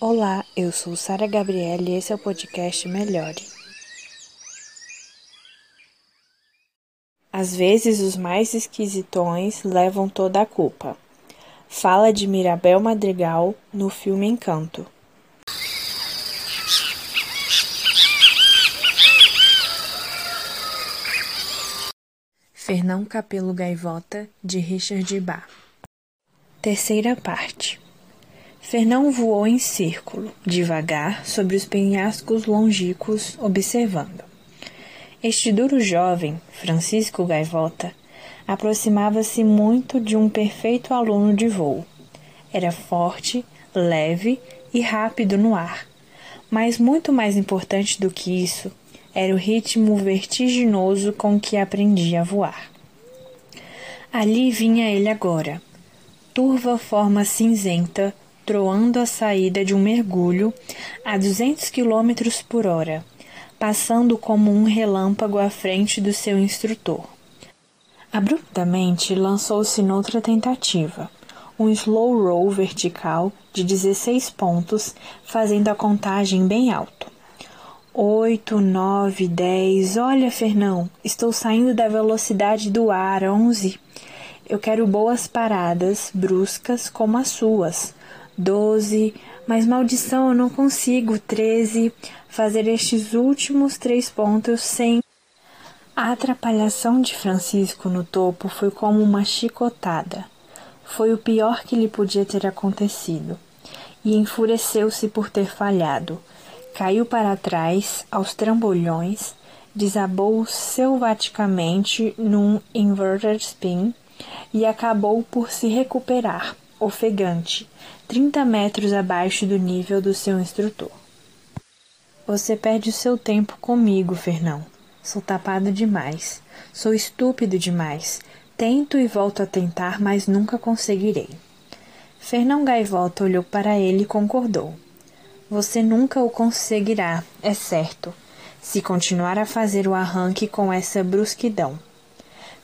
Olá, eu sou Sara Gabriela e esse é o podcast Melhore. Às vezes os mais esquisitões levam toda a culpa. Fala de Mirabel Madrigal no filme Encanto. Fernão Capelo Gaivota, de Richard Bach. Terceira parte. Fernão voou em círculo, devagar, sobre os penhascos longínquos, observando. Este duro jovem, Francisco Gaivota, aproximava-se muito de um perfeito aluno de voo. Era forte, leve e rápido no ar. Mas muito mais importante do que isso, era o ritmo vertiginoso com que aprendia a voar. Ali vinha ele agora, turva forma cinzenta, troando a saída de um mergulho a 200 km por hora, passando como um relâmpago à frente do seu instrutor. Abruptamente lançou-se noutra tentativa, um slow roll vertical de 16 pontos, fazendo a contagem bem alto. Oito, nove, dez. Olha, Fernão, estou saindo da velocidade do ar. Onze. Eu quero boas paradas, bruscas como as suas doze, mas maldição, eu não consigo, treze, fazer estes últimos três pontos sem. A atrapalhação de Francisco no topo foi como uma chicotada. Foi o pior que lhe podia ter acontecido. E enfureceu-se por ter falhado. Caiu para trás, aos trambolhões, desabou selvaticamente num inverted spin e acabou por se recuperar, ofegante, 30 metros abaixo do nível do seu instrutor. Você perde o seu tempo comigo, Fernão. Sou tapado demais. Sou estúpido demais. Tento e volto a tentar, mas nunca conseguirei. Fernão Gaivota olhou para ele e concordou. Você nunca o conseguirá, é certo, se continuar a fazer o arranque com essa brusquidão.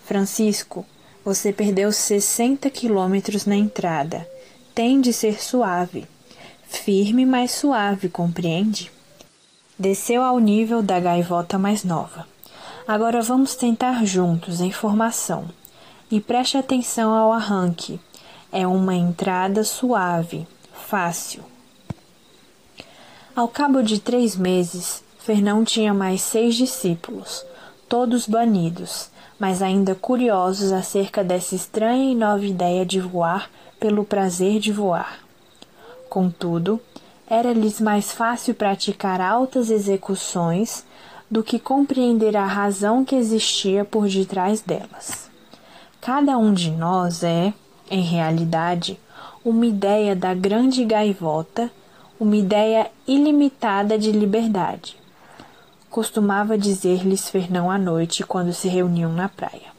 Francisco, você perdeu 60 quilômetros na entrada tem de ser suave, firme, mas suave, compreende? Desceu ao nível da gaivota mais nova. Agora vamos tentar juntos em formação. E preste atenção ao arranque. É uma entrada suave, fácil. Ao cabo de três meses, Fernão tinha mais seis discípulos, todos banidos, mas ainda curiosos acerca dessa estranha e nova ideia de voar pelo prazer de voar. Contudo, era-lhes mais fácil praticar altas execuções do que compreender a razão que existia por detrás delas. Cada um de nós é, em realidade, uma ideia da grande gaivota, uma ideia ilimitada de liberdade. Costumava dizer-lhes Fernão à noite quando se reuniam na praia.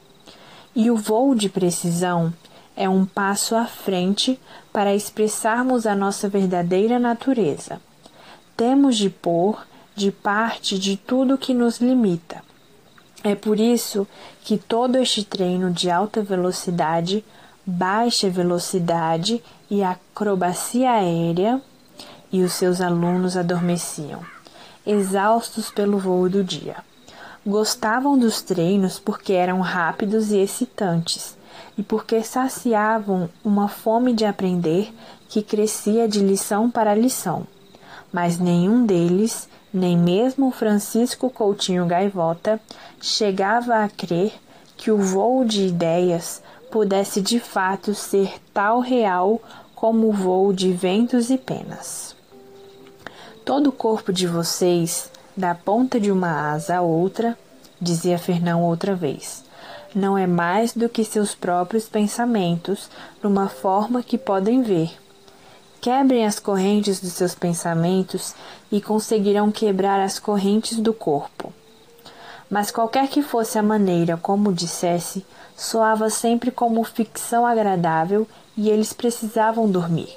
E o voo de precisão é um passo à frente para expressarmos a nossa verdadeira natureza. Temos de pôr de parte de tudo que nos limita. É por isso que todo este treino de alta velocidade, baixa velocidade e acrobacia aérea e os seus alunos adormeciam, exaustos pelo voo do dia. Gostavam dos treinos porque eram rápidos e excitantes e porque saciavam uma fome de aprender que crescia de lição para lição. Mas nenhum deles, nem mesmo Francisco Coutinho Gaivota, chegava a crer que o voo de ideias pudesse de fato ser tal real como o voo de ventos e penas. Todo o corpo de vocês, da ponta de uma asa a outra, dizia Fernão outra vez, não é mais do que seus próprios pensamentos, numa forma que podem ver. Quebrem as correntes dos seus pensamentos e conseguirão quebrar as correntes do corpo. Mas qualquer que fosse a maneira como dissesse, soava sempre como ficção agradável e eles precisavam dormir.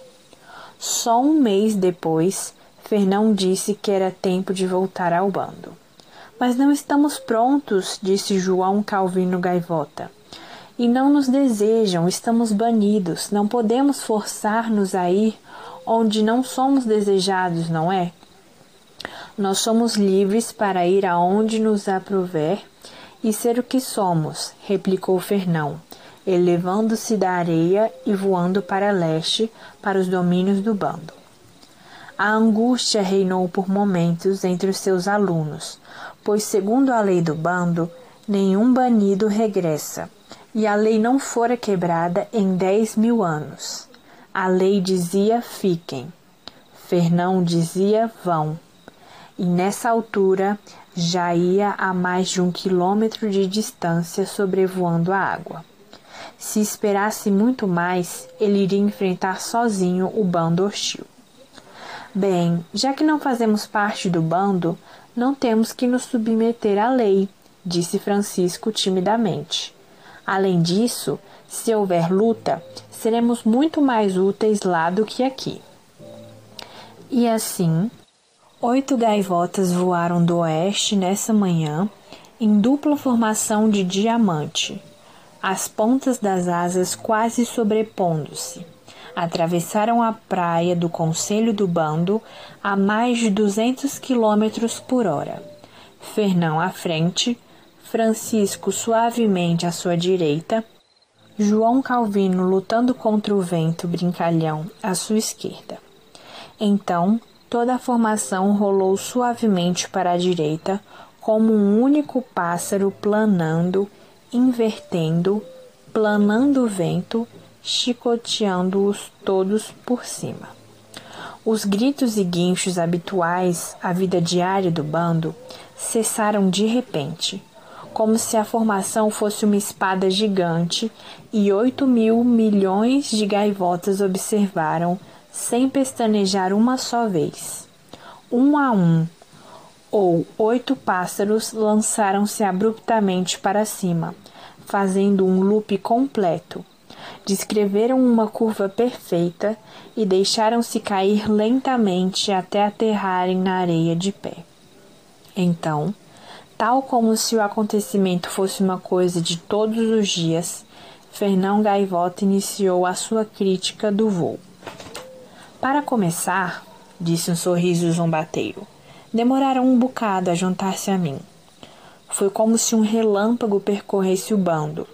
Só um mês depois, Fernão disse que era tempo de voltar ao bando. Mas não estamos prontos, disse João Calvino Gaivota. E não nos desejam, estamos banidos, não podemos forçar-nos a ir onde não somos desejados, não é? Nós somos livres para ir aonde nos aprouver e ser o que somos, replicou Fernão, elevando-se da areia e voando para leste, para os domínios do bando. A angústia reinou por momentos entre os seus alunos, pois, segundo a lei do bando, nenhum banido regressa, e a lei não fora quebrada em dez mil anos. A lei dizia: fiquem. Fernão dizia: vão. E nessa altura já ia a mais de um quilômetro de distância sobrevoando a água. Se esperasse muito mais, ele iria enfrentar sozinho o bando hostil. Bem, já que não fazemos parte do bando, não temos que nos submeter à lei, disse Francisco timidamente. Além disso, se houver luta, seremos muito mais úteis lá do que aqui. E assim, oito gaivotas voaram do oeste nessa manhã, em dupla formação de diamante, as pontas das asas quase sobrepondo-se atravessaram a praia do Conselho do Bando a mais de 200 km por hora. Fernão à frente, Francisco suavemente à sua direita, João Calvino lutando contra o vento brincalhão à sua esquerda. Então, toda a formação rolou suavemente para a direita, como um único pássaro planando, invertendo, planando o vento chicoteando-os todos por cima. Os gritos e guinchos habituais à vida diária do bando cessaram de repente, como se a formação fosse uma espada gigante e oito mil milhões de gaivotas observaram, sem pestanejar uma só vez. Um a um, ou oito pássaros lançaram-se abruptamente para cima, fazendo um loop completo descreveram uma curva perfeita e deixaram-se cair lentamente até aterrarem na areia de pé. Então, tal como se o acontecimento fosse uma coisa de todos os dias, Fernão Gaivota iniciou a sua crítica do voo. Para começar, disse um sorriso zombateiro, demoraram um bocado a juntar-se a mim. Foi como se um relâmpago percorresse o bando,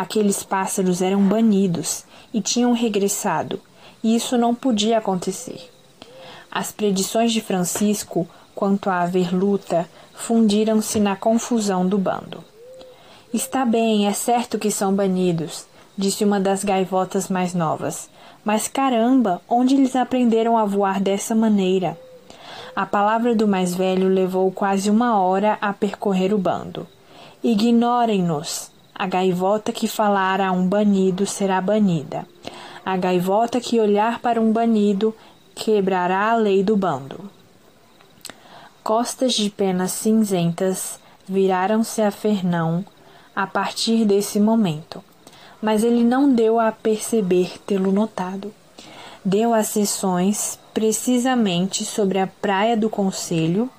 Aqueles pássaros eram banidos e tinham regressado, e isso não podia acontecer. As predições de Francisco quanto a haver luta fundiram-se na confusão do bando. Está bem, é certo que são banidos, disse uma das gaivotas mais novas. Mas caramba, onde eles aprenderam a voar dessa maneira? A palavra do mais velho levou quase uma hora a percorrer o bando. Ignorem-nos, a gaivota que falar a um banido será banida. A gaivota que olhar para um banido quebrará a lei do bando. Costas de penas cinzentas viraram-se a Fernão a partir desse momento, mas ele não deu a perceber tê-lo notado. Deu as sessões precisamente sobre a praia do Conselho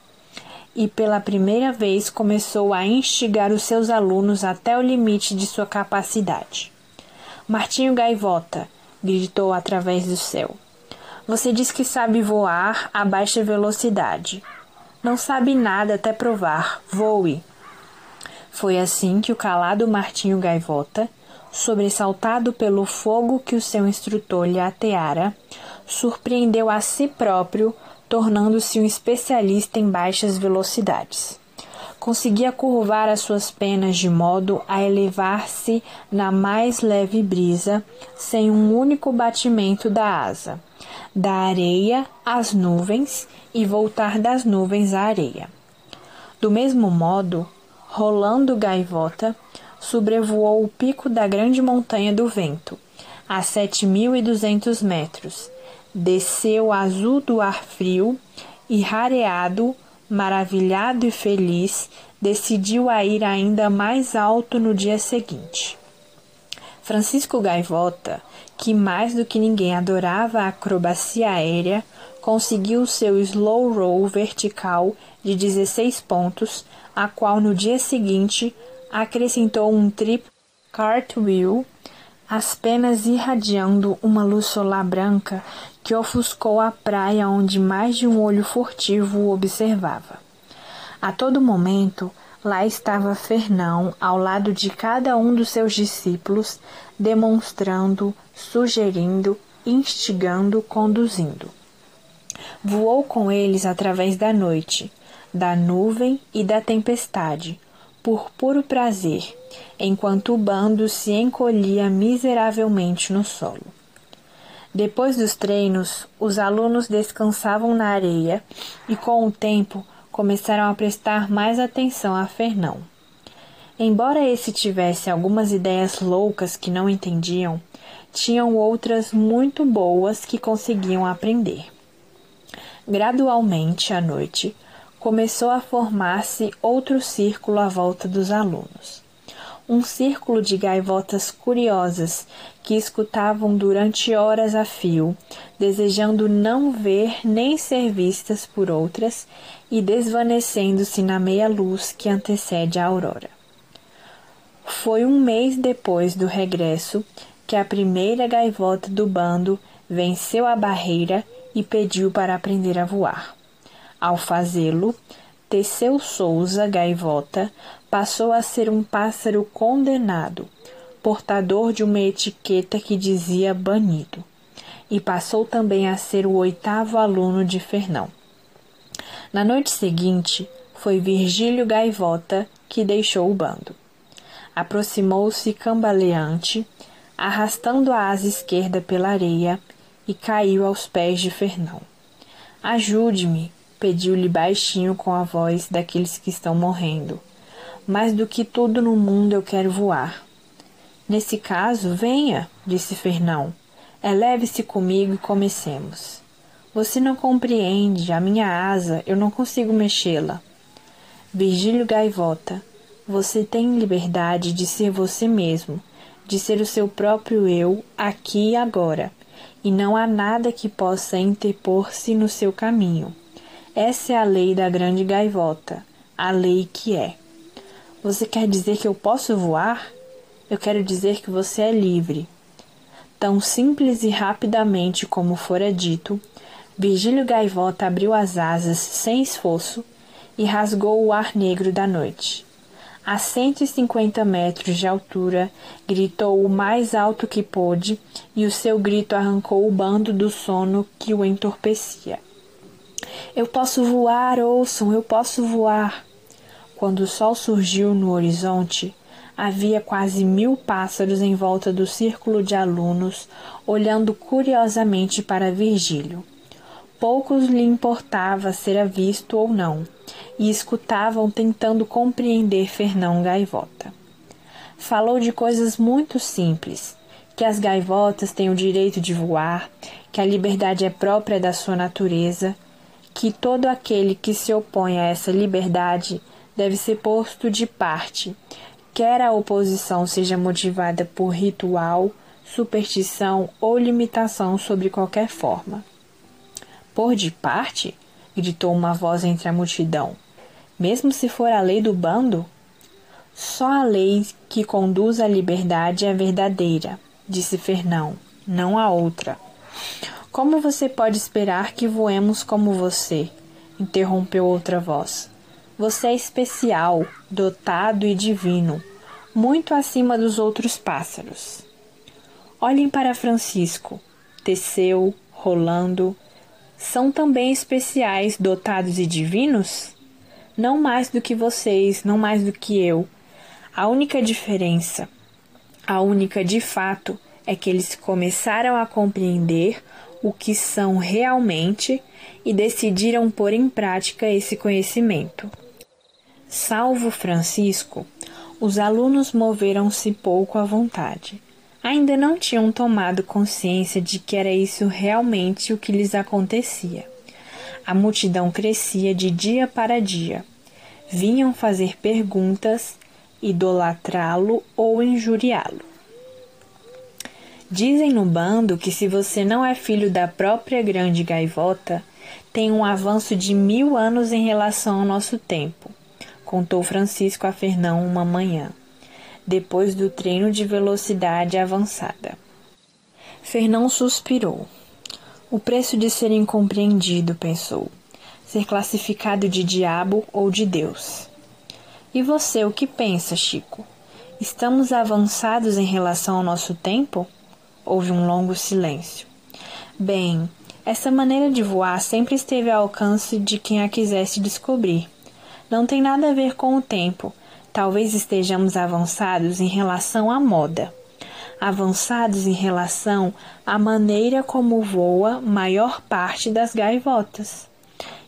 e pela primeira vez começou a instigar os seus alunos até o limite de sua capacidade. Martinho Gaivota gritou através do céu. Você diz que sabe voar a baixa velocidade. Não sabe nada até provar. Voe. Foi assim que o calado Martinho Gaivota, sobressaltado pelo fogo que o seu instrutor lhe ateara, surpreendeu a si próprio tornando-se um especialista em baixas velocidades. Conseguia curvar as suas penas de modo a elevar-se na mais leve brisa, sem um único batimento da asa, da areia às nuvens e voltar das nuvens à areia. Do mesmo modo, rolando gaivota, sobrevoou o pico da grande montanha do vento, a sete mil e duzentos metros, desceu azul do ar frio e rareado, maravilhado e feliz, decidiu a ir ainda mais alto no dia seguinte. Francisco Gaivota, que mais do que ninguém adorava a acrobacia aérea, conseguiu seu slow roll vertical de 16 pontos, a qual no dia seguinte acrescentou um trip cartwheel as penas irradiando uma luz solar branca que ofuscou a praia onde mais de um olho furtivo o observava. A todo momento, lá estava Fernão ao lado de cada um dos seus discípulos, demonstrando, sugerindo, instigando, conduzindo. Voou com eles através da noite, da nuvem e da tempestade, por puro prazer, enquanto o bando se encolhia miseravelmente no solo. Depois dos treinos, os alunos descansavam na areia e, com o tempo, começaram a prestar mais atenção a Fernão. Embora esse tivesse algumas ideias loucas que não entendiam, tinham outras muito boas que conseguiam aprender. Gradualmente, à noite, começou a formar-se outro círculo à volta dos alunos um círculo de gaivotas curiosas que escutavam durante horas a fio, desejando não ver nem ser vistas por outras e desvanecendo-se na meia luz que antecede a aurora. Foi um mês depois do regresso que a primeira gaivota do bando venceu a barreira e pediu para aprender a voar. Ao fazê-lo, Teseu Souza Gaivota passou a ser um pássaro condenado, portador de uma etiqueta que dizia banido, e passou também a ser o oitavo aluno de Fernão. Na noite seguinte, foi Virgílio Gaivota que deixou o bando. Aproximou-se cambaleante, arrastando a asa esquerda pela areia, e caiu aos pés de Fernão. Ajude-me, pediu-lhe baixinho com a voz daqueles que estão morrendo. Mais do que tudo no mundo eu quero voar. Nesse caso, venha, disse Fernão. Eleve-se comigo e comecemos. Você não compreende, a minha asa, eu não consigo mexê-la. Virgílio Gaivota, você tem liberdade de ser você mesmo, de ser o seu próprio eu, aqui e agora, e não há nada que possa interpor-se no seu caminho. Essa é a lei da grande gaivota, a lei que é. Você quer dizer que eu posso voar? Eu quero dizer que você é livre. Tão simples e rapidamente como fora dito, Virgílio Gaivota abriu as asas sem esforço e rasgou o ar negro da noite. A 150 metros de altura, gritou o mais alto que pôde e o seu grito arrancou o bando do sono que o entorpecia. Eu posso voar, ouçam, eu posso voar. Quando o sol surgiu no horizonte, havia quase mil pássaros em volta do círculo de alunos, olhando curiosamente para Virgílio. Poucos lhe importava ser visto ou não, e escutavam tentando compreender Fernão Gaivota. Falou de coisas muito simples, que as gaivotas têm o direito de voar, que a liberdade é própria da sua natureza, que todo aquele que se opõe a essa liberdade deve ser posto de parte, quer a oposição seja motivada por ritual, superstição ou limitação sobre qualquer forma. Por de parte? gritou uma voz entre a multidão. Mesmo se for a lei do bando? Só a lei que conduz à liberdade é verdadeira, disse Fernão, não a outra. Como você pode esperar que voemos como você? interrompeu outra voz. Você é especial, dotado e divino, muito acima dos outros pássaros. Olhem para Francisco, Teseu, Rolando. São também especiais, dotados e divinos? Não mais do que vocês, não mais do que eu. A única diferença, a única de fato, é que eles começaram a compreender o que são realmente e decidiram pôr em prática esse conhecimento. Salvo Francisco, os alunos moveram-se pouco à vontade. Ainda não tinham tomado consciência de que era isso realmente o que lhes acontecia. A multidão crescia de dia para dia. Vinham fazer perguntas, idolatrá-lo ou injuriá-lo. Dizem no bando que se você não é filho da própria grande gaivota, tem um avanço de mil anos em relação ao nosso tempo, contou Francisco a Fernão uma manhã, depois do treino de velocidade avançada. Fernão suspirou. O preço de ser incompreendido, pensou. Ser classificado de diabo ou de Deus. E você, o que pensa, Chico? Estamos avançados em relação ao nosso tempo? Houve um longo silêncio. Bem, essa maneira de voar sempre esteve ao alcance de quem a quisesse descobrir. Não tem nada a ver com o tempo. Talvez estejamos avançados em relação à moda. Avançados em relação à maneira como voa maior parte das gaivotas.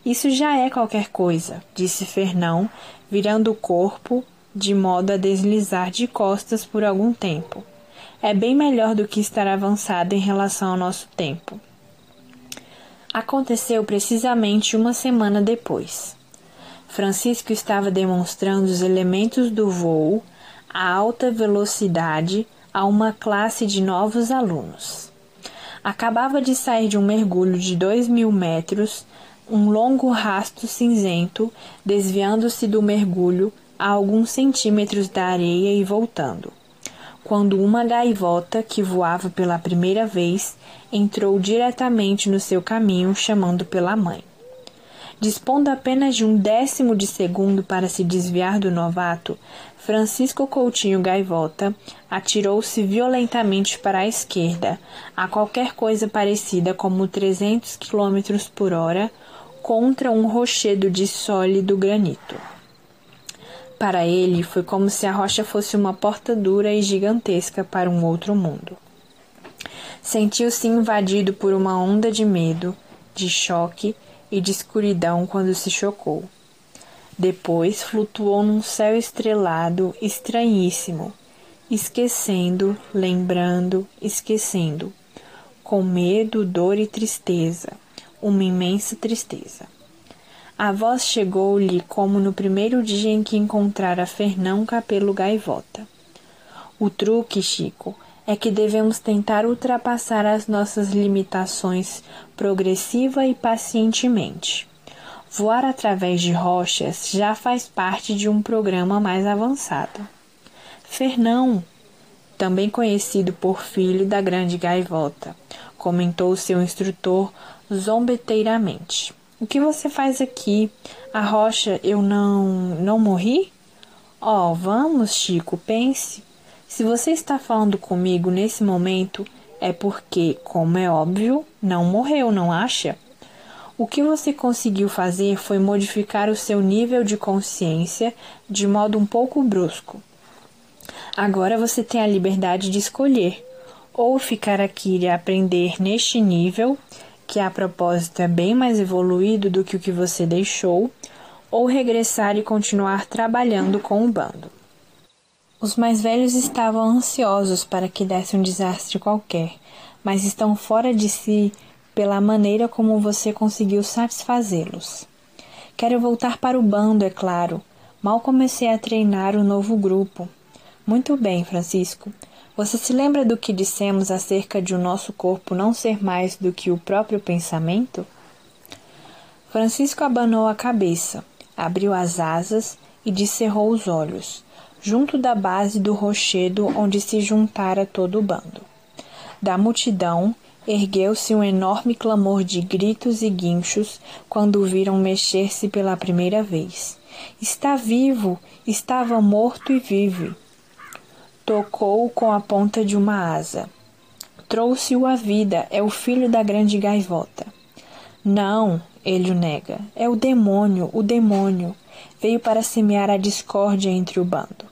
Isso já é qualquer coisa, disse Fernão, virando o corpo de modo a deslizar de costas por algum tempo. É bem melhor do que estar avançado em relação ao nosso tempo. Aconteceu precisamente uma semana depois. Francisco estava demonstrando os elementos do voo a alta velocidade a uma classe de novos alunos. Acabava de sair de um mergulho de dois mil metros, um longo rasto cinzento, desviando-se do mergulho a alguns centímetros da areia e voltando. Quando uma gaivota, que voava pela primeira vez, entrou diretamente no seu caminho, chamando pela mãe. Dispondo apenas de um décimo de segundo para se desviar do novato, Francisco Coutinho Gaivota atirou-se violentamente para a esquerda, a qualquer coisa parecida como 300 km por hora, contra um rochedo de sólido granito. Para ele, foi como se a rocha fosse uma porta dura e gigantesca para um outro mundo. Sentiu-se invadido por uma onda de medo, de choque e de escuridão quando se chocou. Depois flutuou num céu estrelado estranhíssimo, esquecendo, lembrando, esquecendo, com medo, dor e tristeza, uma imensa tristeza. A voz chegou-lhe como no primeiro dia em que encontrara Fernão Capelo Gaivota. O truque, Chico, é que devemos tentar ultrapassar as nossas limitações progressiva e pacientemente. Voar através de rochas já faz parte de um programa mais avançado. Fernão, também conhecido por filho da grande gaivota, comentou seu instrutor zombeteiramente. O que você faz aqui? A rocha eu não não morri? Oh, vamos, Chico, pense. Se você está falando comigo nesse momento, é porque, como é óbvio, não morreu, não acha? O que você conseguiu fazer foi modificar o seu nível de consciência de modo um pouco brusco. Agora você tem a liberdade de escolher ou ficar aqui e aprender neste nível, que a propósito é bem mais evoluído do que o que você deixou, ou regressar e continuar trabalhando com o bando. Os mais velhos estavam ansiosos para que desse um desastre qualquer, mas estão fora de si pela maneira como você conseguiu satisfazê-los. Quero voltar para o bando, é claro. Mal comecei a treinar o novo grupo. Muito bem, Francisco. Você se lembra do que dissemos acerca de o nosso corpo não ser mais do que o próprio pensamento? Francisco abanou a cabeça, abriu as asas e descerrou os olhos junto da base do rochedo onde se juntara todo o bando. Da multidão ergueu-se um enorme clamor de gritos e guinchos quando o viram mexer-se pela primeira vez. Está vivo! Estava morto e vive. Tocou-o com a ponta de uma asa. Trouxe-o à vida, é o filho da grande gaivota. Não, ele o nega. É o demônio, o demônio. Veio para semear a discórdia entre o bando.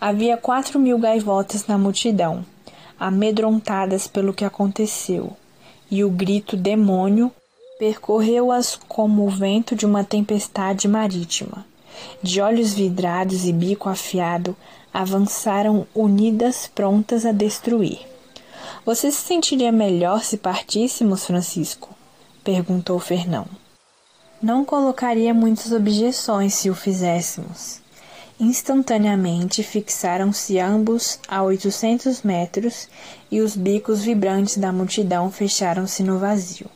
Havia quatro mil gaivotas na multidão, amedrontadas pelo que aconteceu, e o grito demônio percorreu-as como o vento de uma tempestade marítima. De olhos vidrados e bico afiado, avançaram unidas prontas a destruir. Você se sentiria melhor se partíssemos, Francisco? perguntou Fernão. Não colocaria muitas objeções se o fizéssemos. Instantaneamente fixaram-se ambos a oitocentos metros e os bicos vibrantes da multidão fecharam-se no vazio.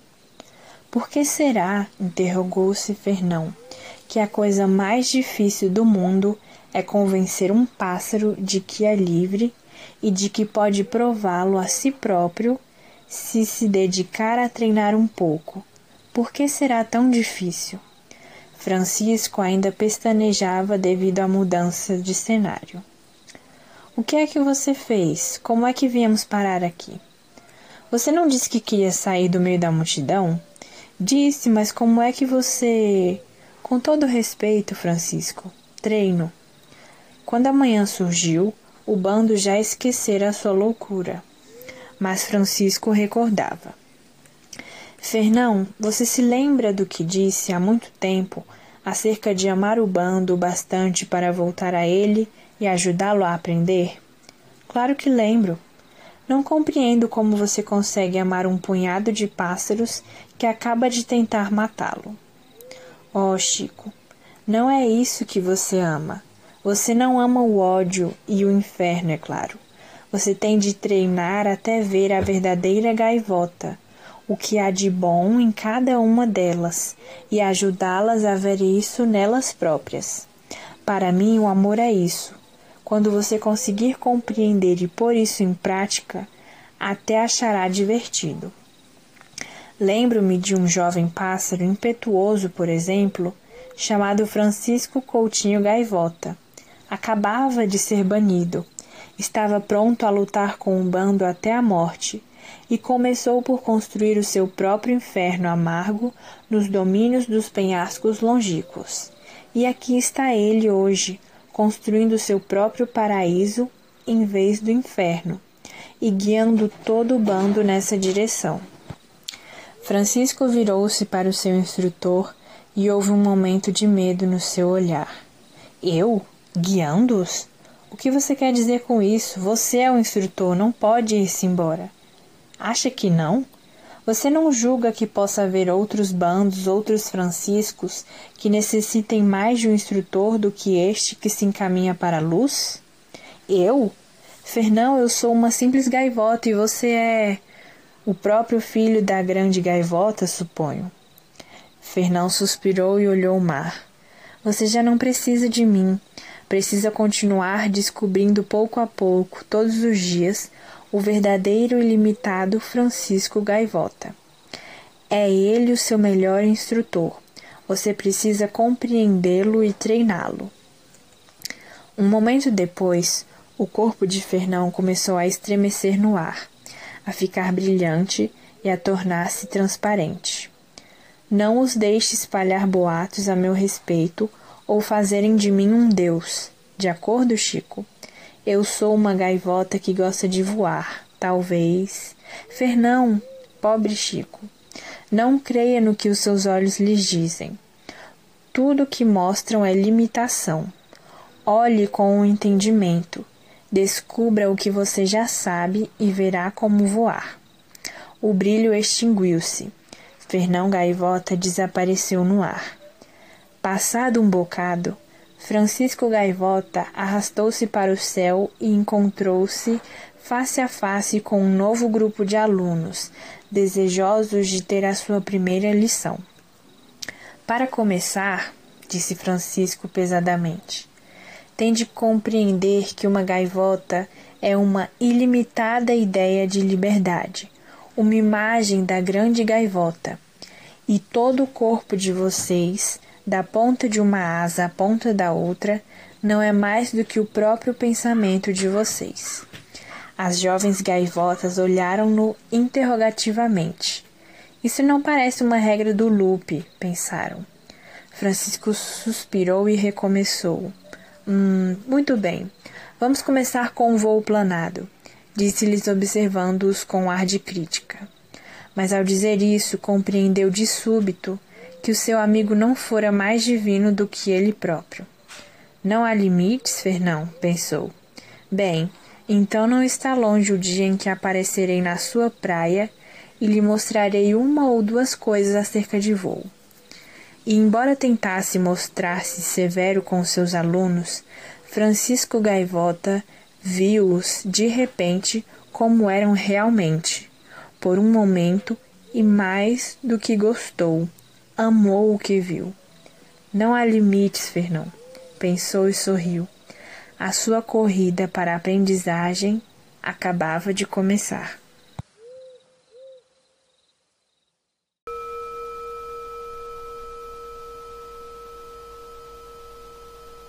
Por que será, interrogou-se Fernão, que a coisa mais difícil do mundo é convencer um pássaro de que é livre e de que pode prová-lo a si próprio se se dedicar a treinar um pouco. Por que será tão difícil? Francisco ainda pestanejava devido à mudança de cenário. O que é que você fez? Como é que viemos parar aqui? Você não disse que queria sair do meio da multidão? Disse, mas como é que você. Com todo respeito, Francisco, treino. Quando a manhã surgiu, o bando já esquecera a sua loucura. Mas Francisco recordava. Fernão, você se lembra do que disse há muito tempo acerca de amar o bando bastante para voltar a ele e ajudá-lo a aprender? Claro que lembro. Não compreendo como você consegue amar um punhado de pássaros que acaba de tentar matá-lo. Oh, Chico, não é isso que você ama. Você não ama o ódio e o inferno, é claro. Você tem de treinar até ver a verdadeira gaivota, o que há de bom em cada uma delas, e ajudá-las a ver isso nelas próprias. Para mim, o amor é isso. Quando você conseguir compreender e pôr isso em prática, até achará divertido. Lembro-me de um jovem pássaro impetuoso, por exemplo, chamado Francisco Coutinho Gaivota acabava de ser banido. Estava pronto a lutar com o bando até a morte e começou por construir o seu próprio inferno amargo nos domínios dos penhascos longínquos. E aqui está ele hoje, construindo seu próprio paraíso em vez do inferno e guiando todo o bando nessa direção. Francisco virou-se para o seu instrutor e houve um momento de medo no seu olhar. Eu? Guiando-os? O que você quer dizer com isso? Você é o instrutor, não pode ir-se embora. Acha que não? Você não julga que possa haver outros bandos, outros franciscos, que necessitem mais de um instrutor do que este que se encaminha para a luz? Eu? Fernão, eu sou uma simples gaivota e você é o próprio filho da grande gaivota, suponho. Fernão suspirou e olhou o mar. Você já não precisa de mim. Precisa continuar descobrindo pouco a pouco, todos os dias, o verdadeiro e limitado Francisco Gaivota. É ele o seu melhor instrutor. Você precisa compreendê-lo e treiná-lo. Um momento depois, o corpo de Fernão começou a estremecer no ar, a ficar brilhante e a tornar-se transparente. Não os deixe espalhar boatos a meu respeito ou fazerem de mim um deus. De acordo, Chico? Eu sou uma gaivota que gosta de voar, talvez. Fernão, pobre Chico, não creia no que os seus olhos lhes dizem. Tudo o que mostram é limitação. Olhe com o entendimento. Descubra o que você já sabe e verá como voar. O brilho extinguiu-se. Fernão Gaivota desapareceu no ar. Passado um bocado, Francisco Gaivota arrastou-se para o céu e encontrou-se face a face com um novo grupo de alunos, desejosos de ter a sua primeira lição. Para começar, disse Francisco pesadamente, tem de compreender que uma gaivota é uma ilimitada ideia de liberdade, uma imagem da grande gaivota, e todo o corpo de vocês da ponta de uma asa à ponta da outra, não é mais do que o próprio pensamento de vocês. As jovens gaivotas olharam-no interrogativamente. Isso não parece uma regra do loop, pensaram. Francisco suspirou e recomeçou. Hum, muito bem. Vamos começar com o voo planado, disse-lhes observando-os com ar de crítica. Mas ao dizer isso, compreendeu de súbito que o seu amigo não fora mais divino do que ele próprio. Não há limites, Fernão, pensou. Bem, então não está longe o dia em que aparecerei na sua praia e lhe mostrarei uma ou duas coisas acerca de voo. E embora tentasse mostrar-se severo com seus alunos, Francisco Gaivota viu-os de repente como eram realmente, por um momento, e mais do que gostou, amou o que viu. Não há limites, Fernão, pensou e sorriu. A sua corrida para a aprendizagem acabava de começar.